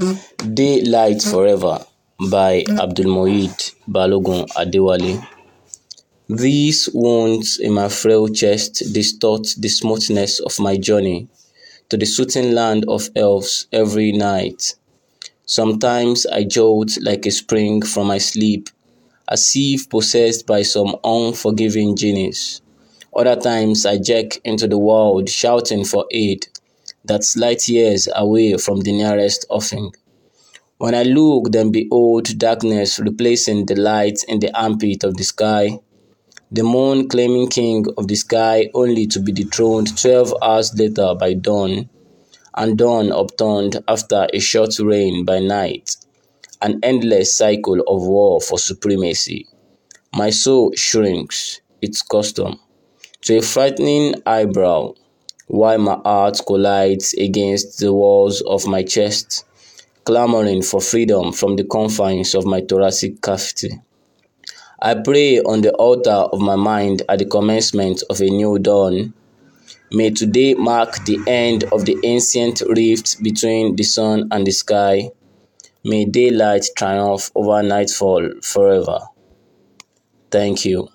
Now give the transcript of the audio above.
Daylight Forever by Abdulmueed Balogun Adewale These wounds in my frail chest distort the smoothness of my journey to the soothing land of elves every night. Sometimes I jolt like a spring from my sleep, as if possessed by some unforgiving genius. Other times I jerk into the world shouting for aid that's light years away from the nearest offing. When I look, then behold darkness replacing the light in the armpit of the sky. The moon claiming king of the sky only to be dethroned 12 hours later by dawn, and dawn upturned after a short reign by night. An endless cycle of war for supremacy. My soul shrinks, its custom, to a frightening eyebrow, while my heart collides against the walls of my chest clamoring for freedom from the confines of my thoracic cavity. I pray on the altar of my mind at the commencement of a new dawn. May today mark the end of the ancient rift between the sun and the sky. May daylight triumph over nightfall forever. Thank you.